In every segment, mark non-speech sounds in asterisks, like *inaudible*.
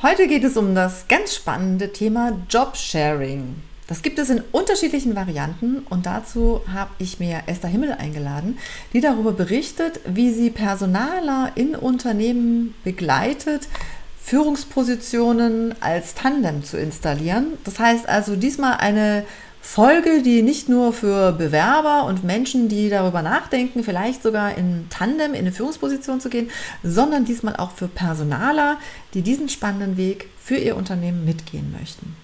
Heute geht es um das ganz spannende Thema Jobsharing. Das gibt es in unterschiedlichen Varianten und dazu habe ich mir Esther Himmel eingeladen, die darüber berichtet, wie sie Personaler in Unternehmen begleitet, Führungspositionen als Tandem zu installieren. Das heißt also diesmal eine Folge, die nicht nur für Bewerber und Menschen, die darüber nachdenken, vielleicht sogar in Tandem in eine Führungsposition zu gehen, sondern diesmal auch für Personaler, die diesen spannenden Weg für ihr Unternehmen mitgehen möchten.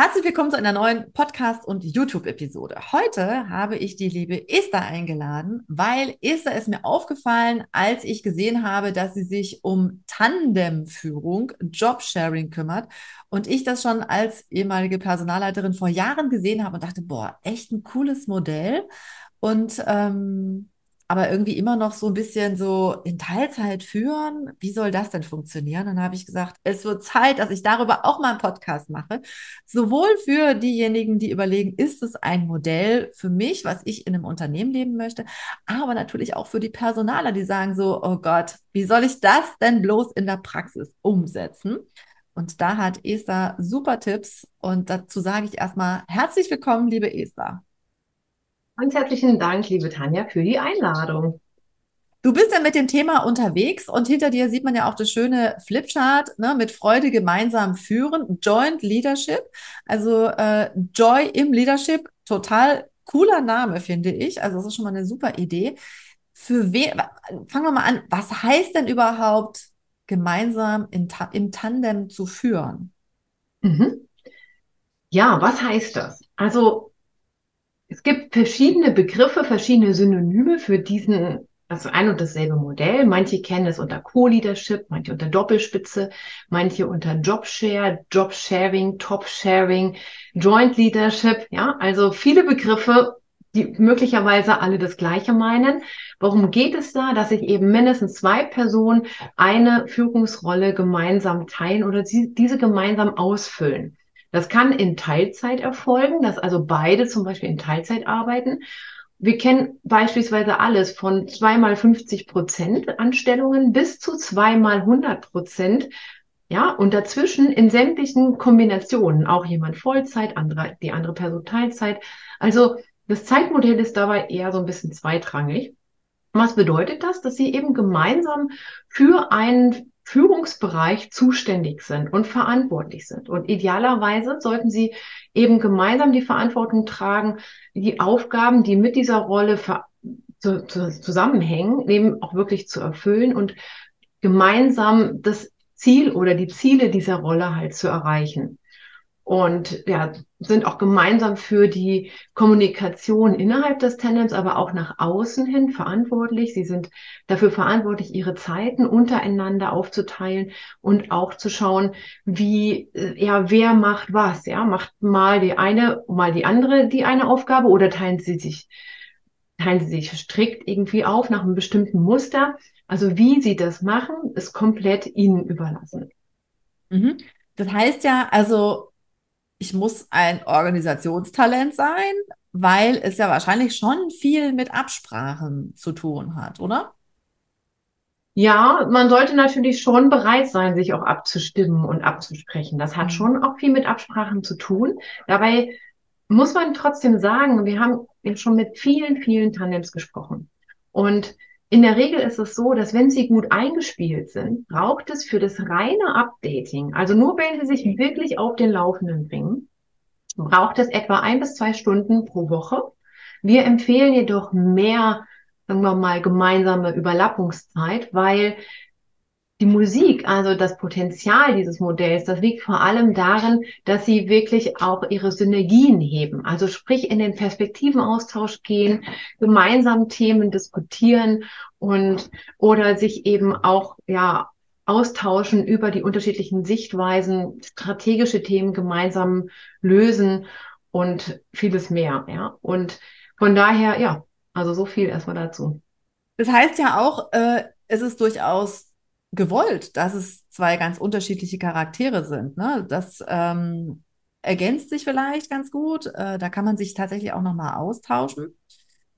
Herzlich willkommen zu einer neuen Podcast- und YouTube-Episode. Heute habe ich die liebe Esther eingeladen, weil Esther ist mir aufgefallen, als ich gesehen habe, dass sie sich um Tandemführung, Jobsharing kümmert und ich das schon als ehemalige Personalleiterin vor Jahren gesehen habe und dachte, boah, echt ein cooles Modell. Und ähm, aber irgendwie immer noch so ein bisschen so in Teilzeit führen. Wie soll das denn funktionieren? Dann habe ich gesagt, es wird Zeit, dass ich darüber auch mal einen Podcast mache. Sowohl für diejenigen, die überlegen, ist es ein Modell für mich, was ich in einem Unternehmen leben möchte, aber natürlich auch für die Personaler, die sagen so, oh Gott, wie soll ich das denn bloß in der Praxis umsetzen? Und da hat Esther super Tipps und dazu sage ich erstmal herzlich willkommen, liebe Esther. Ganz herzlichen Dank, liebe Tanja, für die Einladung. Du bist ja mit dem Thema unterwegs und hinter dir sieht man ja auch das schöne Flipchart ne, mit Freude gemeinsam führen, Joint Leadership, also äh, Joy im Leadership, total cooler Name, finde ich. Also das ist schon mal eine super Idee. Für wen, fangen wir mal an, was heißt denn überhaupt gemeinsam in, im Tandem zu führen? Mhm. Ja, was heißt das? Also es gibt verschiedene Begriffe, verschiedene Synonyme für diesen, also ein und dasselbe Modell. Manche kennen es unter Co-Leadership, manche unter Doppelspitze, manche unter Jobshare, Jobsharing, Top-Sharing, Joint Leadership. Ja, also viele Begriffe, die möglicherweise alle das Gleiche meinen. Worum geht es da? Dass sich eben mindestens zwei Personen eine Führungsrolle gemeinsam teilen oder diese gemeinsam ausfüllen. Das kann in Teilzeit erfolgen, dass also beide zum Beispiel in Teilzeit arbeiten. Wir kennen beispielsweise alles von zweimal 50 Prozent Anstellungen bis zu zweimal 100 Prozent. Ja, und dazwischen in sämtlichen Kombinationen, auch jemand Vollzeit, andere, die andere Person Teilzeit. Also das Zeitmodell ist dabei eher so ein bisschen zweitrangig. Was bedeutet das? Dass sie eben gemeinsam für einen Führungsbereich zuständig sind und verantwortlich sind. Und idealerweise sollten sie eben gemeinsam die Verantwortung tragen, die Aufgaben, die mit dieser Rolle zu, zu, zusammenhängen, eben auch wirklich zu erfüllen und gemeinsam das Ziel oder die Ziele dieser Rolle halt zu erreichen und ja, sind auch gemeinsam für die Kommunikation innerhalb des Tandems, aber auch nach außen hin verantwortlich. Sie sind dafür verantwortlich, ihre Zeiten untereinander aufzuteilen und auch zu schauen, wie, äh, ja, wer macht was, ja, macht mal die eine, mal die andere die eine Aufgabe oder teilen sie sich, teilen sie sich strikt irgendwie auf nach einem bestimmten Muster. Also wie sie das machen, ist komplett ihnen überlassen. Mhm. Das heißt ja, also ich muss ein Organisationstalent sein, weil es ja wahrscheinlich schon viel mit Absprachen zu tun hat, oder? Ja, man sollte natürlich schon bereit sein, sich auch abzustimmen und abzusprechen. Das hat mhm. schon auch viel mit Absprachen zu tun. Dabei muss man trotzdem sagen, wir haben ja schon mit vielen, vielen Tandems gesprochen. Und in der Regel ist es so, dass wenn sie gut eingespielt sind, braucht es für das reine Updating, also nur wenn sie sich wirklich auf den Laufenden bringen, braucht es etwa ein bis zwei Stunden pro Woche. Wir empfehlen jedoch mehr, sagen wir mal, gemeinsame Überlappungszeit, weil die Musik, also das Potenzial dieses Modells, das liegt vor allem darin, dass sie wirklich auch ihre Synergien heben. Also sprich in den Perspektivenaustausch gehen, gemeinsam Themen diskutieren und oder sich eben auch ja austauschen über die unterschiedlichen Sichtweisen, strategische Themen gemeinsam lösen und vieles mehr. Ja und von daher ja, also so viel erstmal dazu. Das heißt ja auch, äh, es ist durchaus gewollt, dass es zwei ganz unterschiedliche Charaktere sind. Ne? Das ähm, ergänzt sich vielleicht ganz gut. Äh, da kann man sich tatsächlich auch nochmal austauschen.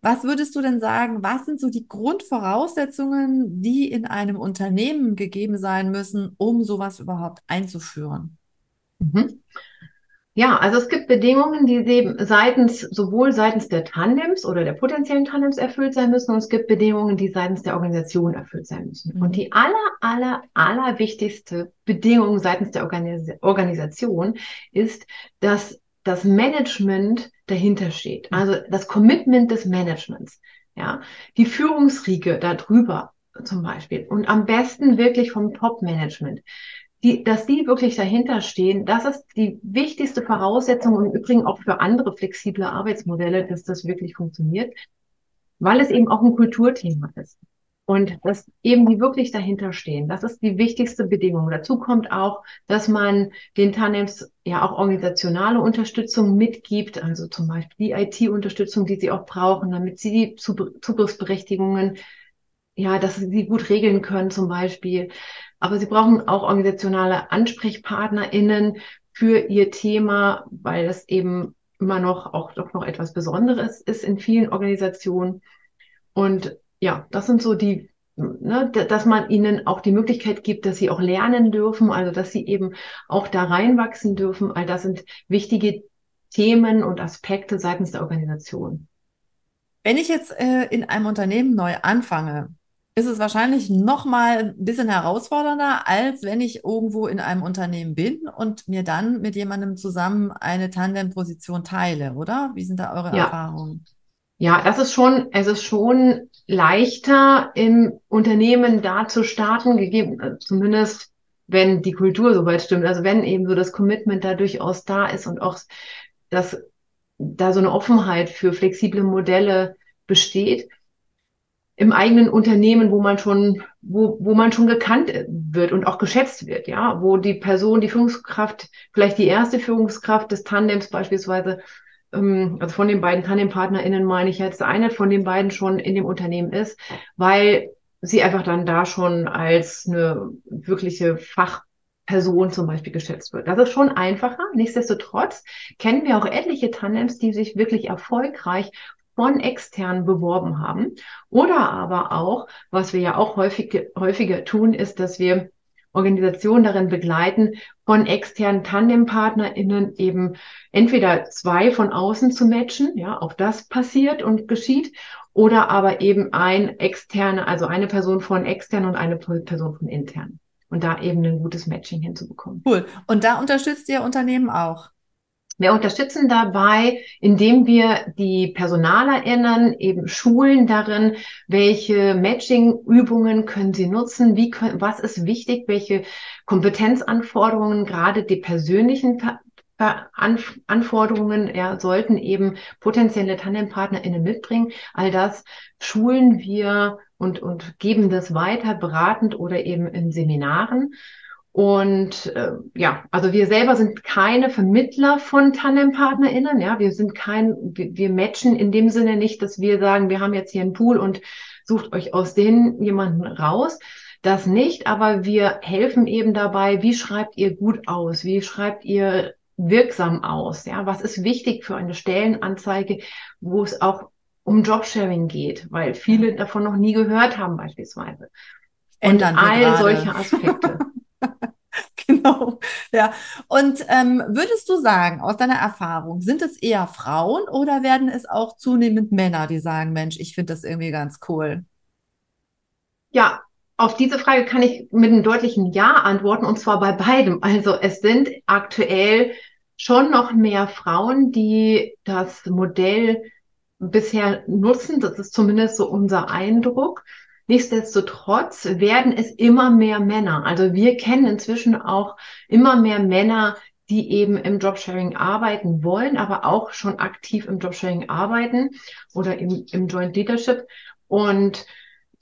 Was würdest du denn sagen, was sind so die Grundvoraussetzungen, die in einem Unternehmen gegeben sein müssen, um sowas überhaupt einzuführen? Mhm. Ja, also es gibt Bedingungen, die seitens, sowohl seitens der Tandems oder der potenziellen Tandems erfüllt sein müssen und es gibt Bedingungen, die seitens der Organisation erfüllt sein müssen. Mhm. Und die aller, aller, aller wichtigste Bedingung seitens der Organis Organisation ist, dass das Management dahinter steht. Mhm. Also das Commitment des Managements. Ja, die Führungsriege darüber zum Beispiel und am besten wirklich vom Top-Management die, dass die wirklich dahinter stehen, das ist die wichtigste Voraussetzung im Übrigen auch für andere flexible Arbeitsmodelle, dass das wirklich funktioniert, weil es eben auch ein Kulturthema ist. Und dass eben die wirklich dahinter stehen. Das ist die wichtigste Bedingung. Dazu kommt auch, dass man den Tandems ja auch organisationale Unterstützung mitgibt, also zum Beispiel die IT-Unterstützung, die sie auch brauchen, damit sie die Zugriffsberechtigungen, ja, dass sie gut regeln können zum Beispiel. Aber sie brauchen auch organisationale AnsprechpartnerInnen für ihr Thema, weil das eben immer noch auch doch noch etwas Besonderes ist in vielen Organisationen. Und ja, das sind so die, ne, dass man ihnen auch die Möglichkeit gibt, dass sie auch lernen dürfen, also dass sie eben auch da reinwachsen dürfen. All das sind wichtige Themen und Aspekte seitens der Organisation. Wenn ich jetzt äh, in einem Unternehmen neu anfange, ist es wahrscheinlich noch mal ein bisschen herausfordernder, als wenn ich irgendwo in einem Unternehmen bin und mir dann mit jemandem zusammen eine Tandem-Position teile, oder? Wie sind da eure ja. Erfahrungen? Ja, das ist schon, es ist schon leichter im Unternehmen da zu starten, gegeben, äh, zumindest wenn die Kultur soweit stimmt. Also wenn eben so das Commitment da durchaus da ist und auch dass da so eine Offenheit für flexible Modelle besteht im eigenen Unternehmen, wo man schon, wo, wo man schon gekannt wird und auch geschätzt wird, ja, wo die Person, die Führungskraft, vielleicht die erste Führungskraft des Tandems beispielsweise, ähm, also von den beiden TandempartnerInnen meine ich jetzt, eine von den beiden schon in dem Unternehmen ist, weil sie einfach dann da schon als eine wirkliche Fachperson zum Beispiel geschätzt wird. Das ist schon einfacher. Nichtsdestotrotz kennen wir auch etliche Tandems, die sich wirklich erfolgreich von extern beworben haben. Oder aber auch, was wir ja auch häufig, häufiger tun, ist, dass wir Organisationen darin begleiten, von externen TandempartnerInnen eben entweder zwei von außen zu matchen, ja, auch das passiert und geschieht, oder aber eben ein externe, also eine Person von extern und eine Person von intern. Und da eben ein gutes Matching hinzubekommen. Cool. Und da unterstützt ihr Unternehmen auch? Wir unterstützen dabei, indem wir die PersonalerInnen eben schulen darin, welche Matching-Übungen können sie nutzen, wie können, was ist wichtig, welche Kompetenzanforderungen, gerade die persönlichen Anforderungen ja, sollten eben potenzielle TandempartnerInnen mitbringen. All das schulen wir und, und geben das weiter beratend oder eben in Seminaren. Und äh, ja, also wir selber sind keine Vermittler von Tandempartnerinnen. Ja, wir sind kein, wir, wir matchen in dem Sinne nicht, dass wir sagen, wir haben jetzt hier einen Pool und sucht euch aus denen jemanden raus. Das nicht, aber wir helfen eben dabei, wie schreibt ihr gut aus? Wie schreibt ihr wirksam aus? Ja, was ist wichtig für eine Stellenanzeige, wo es auch um Jobsharing geht, weil viele davon noch nie gehört haben beispielsweise. Und all solche Aspekte. *laughs* genau. Ja. Und ähm, würdest du sagen, aus deiner Erfahrung, sind es eher Frauen oder werden es auch zunehmend Männer, die sagen, Mensch, ich finde das irgendwie ganz cool? Ja, auf diese Frage kann ich mit einem deutlichen Ja antworten und zwar bei beidem. Also es sind aktuell schon noch mehr Frauen, die das Modell bisher nutzen. Das ist zumindest so unser Eindruck. Nichtsdestotrotz werden es immer mehr Männer. Also wir kennen inzwischen auch immer mehr Männer, die eben im Jobsharing arbeiten wollen, aber auch schon aktiv im Jobsharing arbeiten oder im, im Joint Leadership. Und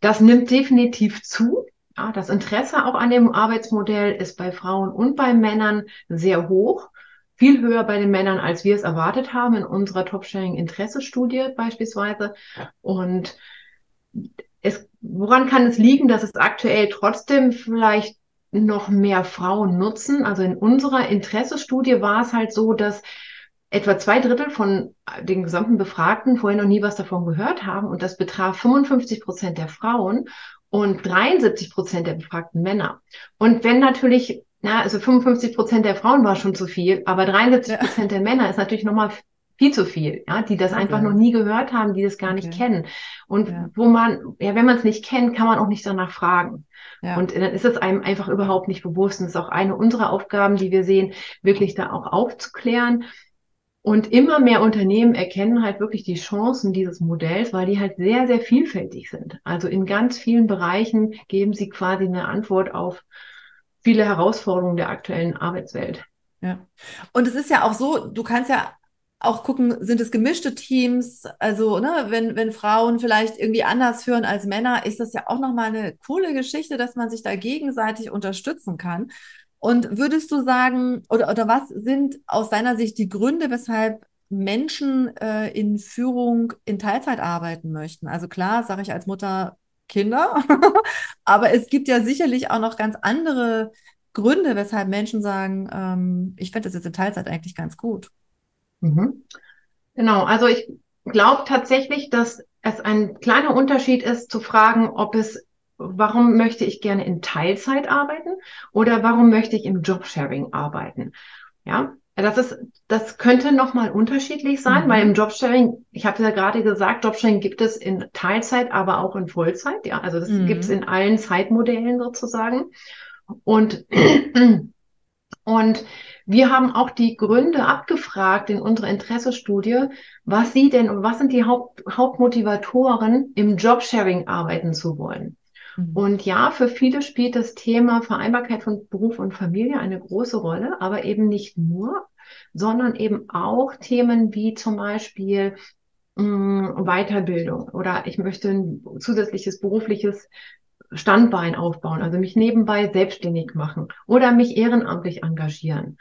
das nimmt definitiv zu. Ja, das Interesse auch an dem Arbeitsmodell ist bei Frauen und bei Männern sehr hoch. Viel höher bei den Männern, als wir es erwartet haben in unserer Top-Sharing-Interesse-Studie beispielsweise. Und es, woran kann es liegen, dass es aktuell trotzdem vielleicht noch mehr Frauen nutzen? Also in unserer Interessestudie war es halt so, dass etwa zwei Drittel von den gesamten Befragten vorher noch nie was davon gehört haben und das betraf 55 Prozent der Frauen und 73 Prozent der befragten Männer. Und wenn natürlich, na, also 55 Prozent der Frauen war schon zu viel, aber 73 Prozent ja. der Männer ist natürlich nochmal viel zu viel, ja, die das okay. einfach noch nie gehört haben, die das gar nicht okay. kennen. Und ja. wo man, ja, wenn man es nicht kennt, kann man auch nicht danach fragen. Ja. Und dann ist es einem einfach überhaupt nicht bewusst. Und das ist auch eine unserer Aufgaben, die wir sehen, wirklich da auch aufzuklären. Und immer mehr Unternehmen erkennen halt wirklich die Chancen dieses Modells, weil die halt sehr, sehr vielfältig sind. Also in ganz vielen Bereichen geben sie quasi eine Antwort auf viele Herausforderungen der aktuellen Arbeitswelt. Ja. Und es ist ja auch so, du kannst ja auch gucken, sind es gemischte Teams? Also, ne, wenn, wenn Frauen vielleicht irgendwie anders führen als Männer, ist das ja auch nochmal eine coole Geschichte, dass man sich da gegenseitig unterstützen kann. Und würdest du sagen, oder, oder was sind aus deiner Sicht die Gründe, weshalb Menschen äh, in Führung in Teilzeit arbeiten möchten? Also klar, sage ich als Mutter Kinder, *laughs* aber es gibt ja sicherlich auch noch ganz andere Gründe, weshalb Menschen sagen, ähm, ich fände das jetzt in Teilzeit eigentlich ganz gut. Mhm. Genau, also ich glaube tatsächlich, dass es ein kleiner Unterschied ist zu fragen, ob es, warum möchte ich gerne in Teilzeit arbeiten oder warum möchte ich im Jobsharing arbeiten. Ja, das ist, das könnte nochmal unterschiedlich sein, mhm. weil im Jobsharing, ich habe ja gerade gesagt, Jobsharing gibt es in Teilzeit, aber auch in Vollzeit. Ja, also das mhm. gibt es in allen Zeitmodellen sozusagen. Und, *clears throat* und wir haben auch die Gründe abgefragt in unserer Interessestudie, was sie denn und was sind die Haupt, Hauptmotivatoren, im Jobsharing arbeiten zu wollen. Mhm. Und ja, für viele spielt das Thema Vereinbarkeit von Beruf und Familie eine große Rolle, aber eben nicht nur, sondern eben auch Themen wie zum Beispiel mh, mm, Weiterbildung oder ich möchte ein zusätzliches berufliches Standbein aufbauen, also mich nebenbei selbstständig machen oder mich ehrenamtlich engagieren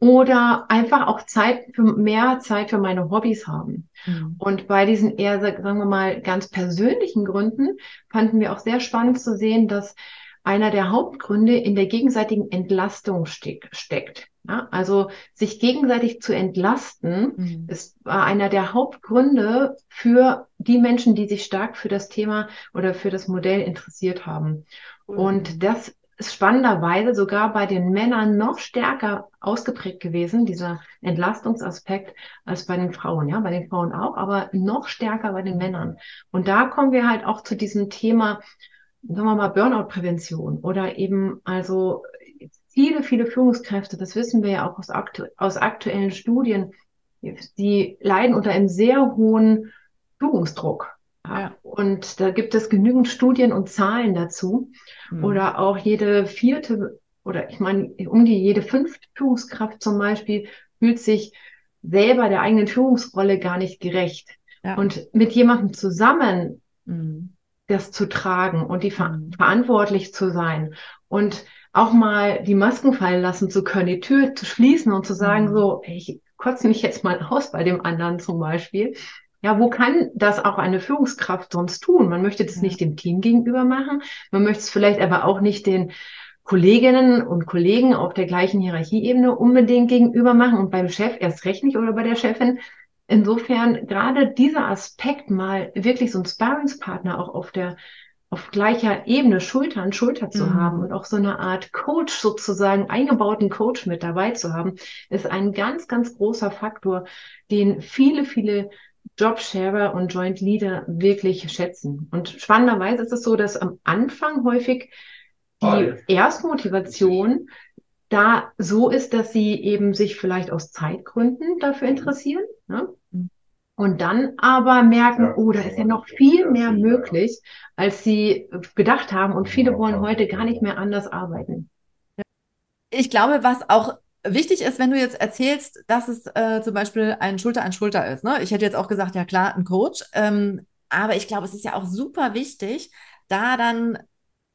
oder einfach auch Zeit für mehr Zeit für meine Hobbys haben. Mhm. Und bei diesen eher, sagen wir mal, ganz persönlichen Gründen fanden wir auch sehr spannend zu sehen, dass einer der Hauptgründe in der gegenseitigen Entlastung steck, steckt. Ja, also sich gegenseitig zu entlasten, mhm. ist einer der Hauptgründe für die Menschen, die sich stark für das Thema oder für das Modell interessiert haben. Mhm. Und das ist spannenderweise sogar bei den Männern noch stärker ausgeprägt gewesen, dieser Entlastungsaspekt, als bei den Frauen. Ja, bei den Frauen auch, aber noch stärker bei den Männern. Und da kommen wir halt auch zu diesem Thema, sagen wir mal, Burnout-Prävention oder eben also viele, viele Führungskräfte, das wissen wir ja auch aus, aktu aus aktuellen Studien, die leiden unter einem sehr hohen Führungsdruck. Ja. Und da gibt es genügend Studien und Zahlen dazu. Mhm. Oder auch jede vierte oder ich meine, um die jede fünfte Führungskraft zum Beispiel fühlt sich selber der eigenen Führungsrolle gar nicht gerecht. Ja. Und mit jemandem zusammen mhm. Das zu tragen und die ver mhm. verantwortlich zu sein und auch mal die Masken fallen lassen zu können, die Tür zu schließen und zu sagen, mhm. so, ich kotze mich jetzt mal aus bei dem anderen zum Beispiel. Ja, wo kann das auch eine Führungskraft sonst tun? Man möchte das ja. nicht dem Team gegenüber machen. Man möchte es vielleicht aber auch nicht den Kolleginnen und Kollegen auf der gleichen Hierarchieebene unbedingt gegenüber machen und beim Chef erst recht nicht oder bei der Chefin. Insofern gerade dieser Aspekt mal wirklich so ein Sparringspartner auch auf der auf gleicher Ebene Schulter an Schulter zu mhm. haben und auch so eine Art Coach sozusagen eingebauten Coach mit dabei zu haben, ist ein ganz, ganz großer Faktor, den viele, viele Jobsharer und Joint Leader wirklich schätzen. Und spannenderweise ist es so, dass am Anfang häufig die Erstmotivation da so ist, dass sie eben sich vielleicht aus Zeitgründen dafür interessieren. Ne? Und dann aber merken, oh, da ist ja noch viel mehr möglich, als sie gedacht haben. Und viele wollen heute gar nicht mehr anders arbeiten. Ich glaube, was auch wichtig ist, wenn du jetzt erzählst, dass es äh, zum Beispiel ein Schulter an Schulter ist. Ne? Ich hätte jetzt auch gesagt, ja klar, ein Coach. Ähm, aber ich glaube, es ist ja auch super wichtig, da dann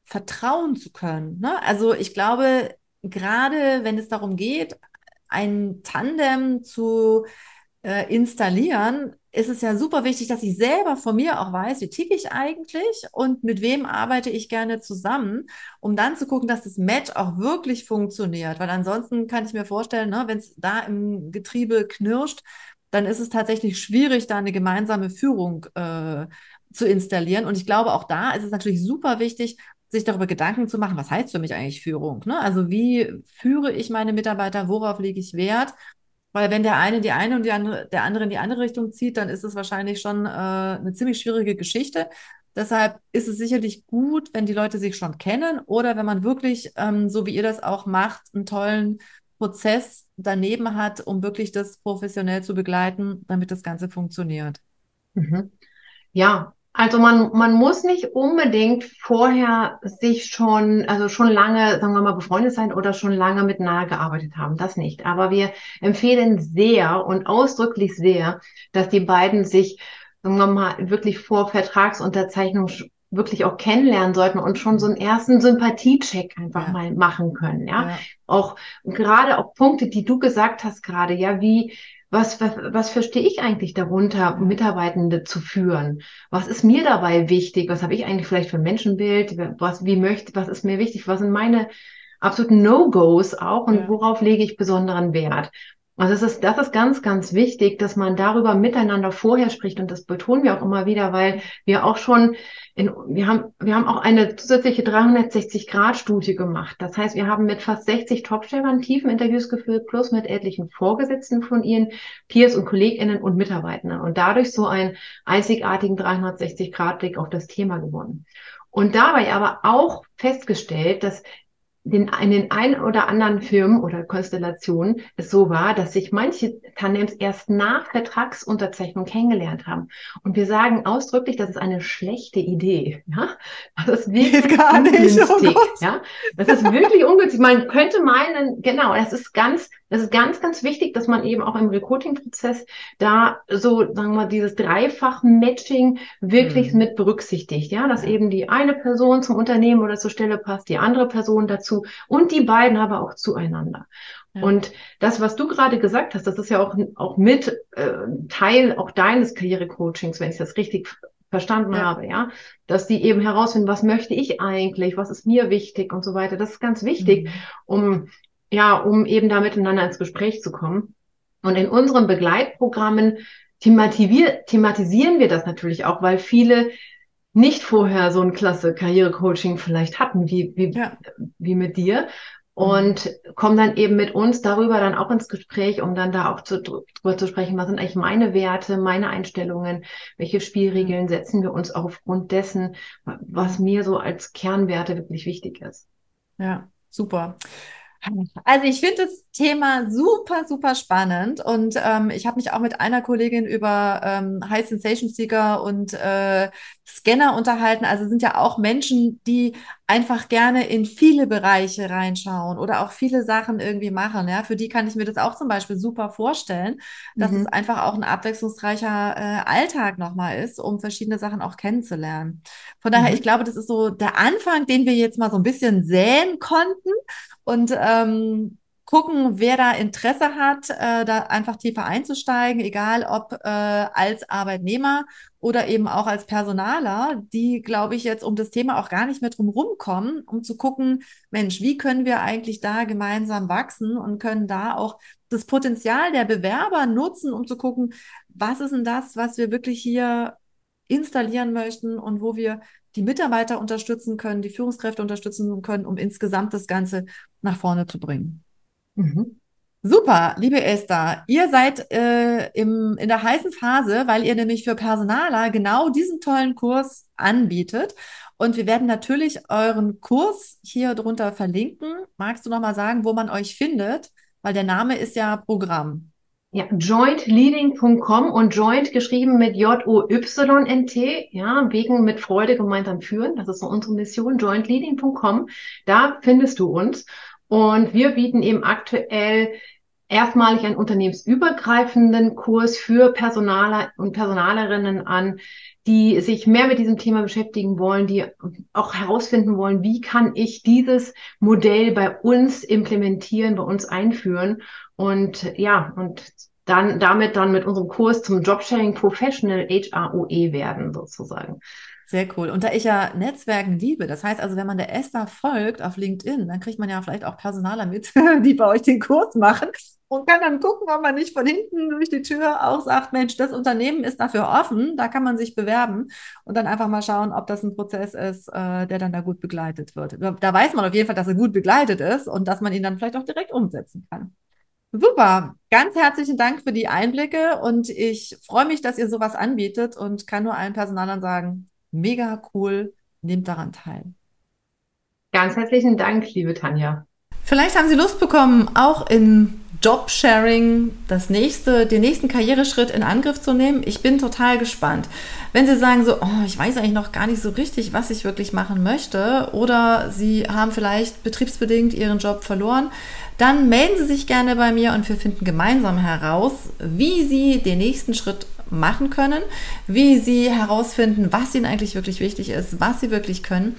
vertrauen zu können. Ne? Also ich glaube, gerade wenn es darum geht, ein Tandem zu äh, installieren, ist es ja super wichtig, dass ich selber von mir auch weiß, wie ticke ich eigentlich und mit wem arbeite ich gerne zusammen, um dann zu gucken, dass das Match auch wirklich funktioniert. Weil ansonsten kann ich mir vorstellen, ne, wenn es da im Getriebe knirscht, dann ist es tatsächlich schwierig, da eine gemeinsame Führung äh, zu installieren. Und ich glaube, auch da ist es natürlich super wichtig, sich darüber Gedanken zu machen, was heißt für mich eigentlich Führung? Ne? Also wie führe ich meine Mitarbeiter, worauf lege ich Wert? Weil wenn der eine die eine und die andere, der andere in die andere Richtung zieht, dann ist es wahrscheinlich schon äh, eine ziemlich schwierige Geschichte. Deshalb ist es sicherlich gut, wenn die Leute sich schon kennen oder wenn man wirklich, ähm, so wie ihr das auch macht, einen tollen Prozess daneben hat, um wirklich das professionell zu begleiten, damit das Ganze funktioniert. Mhm. Ja, also man, man muss nicht unbedingt vorher sich schon, also schon lange, sagen wir mal, befreundet sein oder schon lange miteinander gearbeitet haben. Das nicht. Aber wir empfehlen sehr und ausdrücklich sehr, dass die beiden sich, sagen wir mal, wirklich vor Vertragsunterzeichnung wirklich auch kennenlernen sollten und schon so einen ersten Sympathiecheck einfach ja. mal machen können. Ja? ja. Auch gerade auch Punkte, die du gesagt hast gerade, ja, wie, was, was, was verstehe ich eigentlich darunter, Mitarbeitende zu führen? Was ist mir dabei wichtig? Was habe ich eigentlich vielleicht für ein Menschenbild? Was, wie möchte, was ist mir wichtig? Was sind meine absoluten No-Gos auch und ja. worauf lege ich besonderen Wert? Also das ist, das ist ganz, ganz wichtig, dass man darüber miteinander vorher spricht und das betonen wir auch immer wieder, weil wir auch schon in, wir haben, wir haben auch eine zusätzliche 360-Grad-Studie gemacht. Das heißt, wir haben mit fast 60 Topstellern tiefen Interviews geführt, plus mit etlichen Vorgesetzten von ihren Peers und KollegInnen und Mitarbeitern und dadurch so einen einzigartigen 360-Grad-Blick auf das Thema gewonnen. Und dabei aber auch festgestellt, dass den, in den ein oder anderen Firmen oder Konstellationen es so war, dass sich manche Tandems erst nach Vertragsunterzeichnung kennengelernt haben. Und wir sagen ausdrücklich, das ist eine schlechte Idee. Ja? Das ist wirklich gar nicht, ungünstig. Oh ja? Das ist wirklich ungünstig. Man könnte meinen, genau, das ist ganz, das ist ganz, ganz wichtig, dass man eben auch im Recruiting-Prozess da so, sagen wir mal, dieses Dreifach-Matching wirklich mhm. mit berücksichtigt. Ja, dass eben die eine Person zum Unternehmen oder zur Stelle passt, die andere Person dazu dazu und die beiden aber auch zueinander. Ja. Und das, was du gerade gesagt hast, das ist ja auch, auch mit äh, Teil auch deines Karrierecoachings, wenn ich das richtig verstanden ja. habe, ja, dass die eben herausfinden, was möchte ich eigentlich, was ist mir wichtig und so weiter. Das ist ganz wichtig, mhm. um ja, um eben da miteinander ins Gespräch zu kommen. Und in unseren Begleitprogrammen thematisieren wir das natürlich auch, weil viele nicht vorher so ein klasse Karrierecoaching vielleicht hatten, wie, wie, ja. wie mit dir. Und kommen dann eben mit uns darüber dann auch ins Gespräch, um dann da auch zu, drüber zu sprechen, was sind eigentlich meine Werte, meine Einstellungen, welche Spielregeln setzen wir uns aufgrund dessen, was mir so als Kernwerte wirklich wichtig ist. Ja, super. Also ich finde das Thema super, super spannend und ähm, ich habe mich auch mit einer Kollegin über ähm, High Sensation Seeker und äh, Scanner unterhalten. Also sind ja auch Menschen, die einfach gerne in viele Bereiche reinschauen oder auch viele Sachen irgendwie machen. Ja, für die kann ich mir das auch zum Beispiel super vorstellen, dass mhm. es einfach auch ein abwechslungsreicher äh, Alltag nochmal ist, um verschiedene Sachen auch kennenzulernen. Von daher, mhm. ich glaube, das ist so der Anfang, den wir jetzt mal so ein bisschen säen konnten und ähm, gucken, wer da Interesse hat, äh, da einfach tiefer einzusteigen, egal ob äh, als Arbeitnehmer oder eben auch als Personaler, die, glaube ich, jetzt um das Thema auch gar nicht mehr drum rumkommen, um zu gucken, Mensch, wie können wir eigentlich da gemeinsam wachsen und können da auch das Potenzial der Bewerber nutzen, um zu gucken, was ist denn das, was wir wirklich hier installieren möchten und wo wir die Mitarbeiter unterstützen können, die Führungskräfte unterstützen können, um insgesamt das Ganze nach vorne zu bringen. Mhm. Super, liebe Esther, ihr seid äh, im, in der heißen Phase, weil ihr nämlich für Personaler genau diesen tollen Kurs anbietet. Und wir werden natürlich euren Kurs hier drunter verlinken. Magst du noch mal sagen, wo man euch findet? Weil der Name ist ja Programm. Ja, jointleading.com und joint geschrieben mit J-O-Y-N-T, ja, wegen mit Freude gemeinsam führen. Das ist so unsere Mission, jointleading.com. Da findest du uns. Und wir bieten eben aktuell erstmalig einen unternehmensübergreifenden Kurs für Personaler und Personalerinnen an, die sich mehr mit diesem Thema beschäftigen wollen, die auch herausfinden wollen, wie kann ich dieses Modell bei uns implementieren, bei uns einführen. Und ja, und dann damit dann mit unserem Kurs zum Jobsharing Professional HROE werden sozusagen. Sehr cool. Und da ich ja Netzwerken liebe, das heißt also, wenn man der Esther folgt auf LinkedIn, dann kriegt man ja vielleicht auch Personaler mit, *laughs* die bei euch den Kurs machen und kann dann gucken, ob man nicht von hinten durch die Tür auch sagt, Mensch, das Unternehmen ist dafür offen, da kann man sich bewerben und dann einfach mal schauen, ob das ein Prozess ist, äh, der dann da gut begleitet wird. Da weiß man auf jeden Fall, dass er gut begleitet ist und dass man ihn dann vielleicht auch direkt umsetzen kann. Super, ganz herzlichen Dank für die Einblicke und ich freue mich, dass ihr sowas anbietet und kann nur allen Personalern sagen, Mega cool. Nehmt daran teil. Ganz herzlichen Dank, liebe Tanja. Vielleicht haben Sie Lust bekommen, auch in Jobsharing das nächste, den nächsten Karriereschritt in Angriff zu nehmen. Ich bin total gespannt. Wenn Sie sagen so, oh, ich weiß eigentlich noch gar nicht so richtig, was ich wirklich machen möchte, oder Sie haben vielleicht betriebsbedingt Ihren Job verloren, dann melden Sie sich gerne bei mir und wir finden gemeinsam heraus, wie Sie den nächsten Schritt machen können, wie sie herausfinden, was ihnen eigentlich wirklich wichtig ist, was sie wirklich können.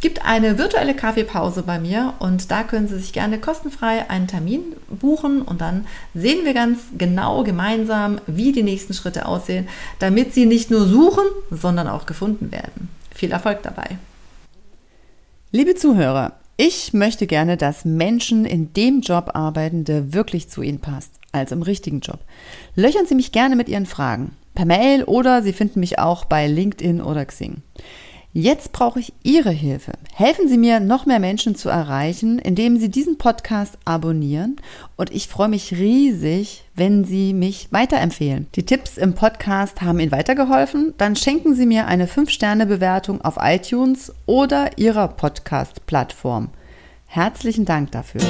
Es gibt eine virtuelle Kaffeepause bei mir und da können Sie sich gerne kostenfrei einen Termin buchen und dann sehen wir ganz genau gemeinsam, wie die nächsten Schritte aussehen, damit Sie nicht nur suchen, sondern auch gefunden werden. Viel Erfolg dabei. Liebe Zuhörer, ich möchte gerne, dass Menschen in dem Job arbeiten, der wirklich zu ihnen passt also im richtigen Job. Löchern Sie mich gerne mit Ihren Fragen per Mail oder Sie finden mich auch bei LinkedIn oder Xing. Jetzt brauche ich Ihre Hilfe. Helfen Sie mir, noch mehr Menschen zu erreichen, indem Sie diesen Podcast abonnieren. Und ich freue mich riesig, wenn Sie mich weiterempfehlen. Die Tipps im Podcast haben Ihnen weitergeholfen? Dann schenken Sie mir eine 5-Sterne-Bewertung auf iTunes oder Ihrer Podcast-Plattform. Herzlichen Dank dafür.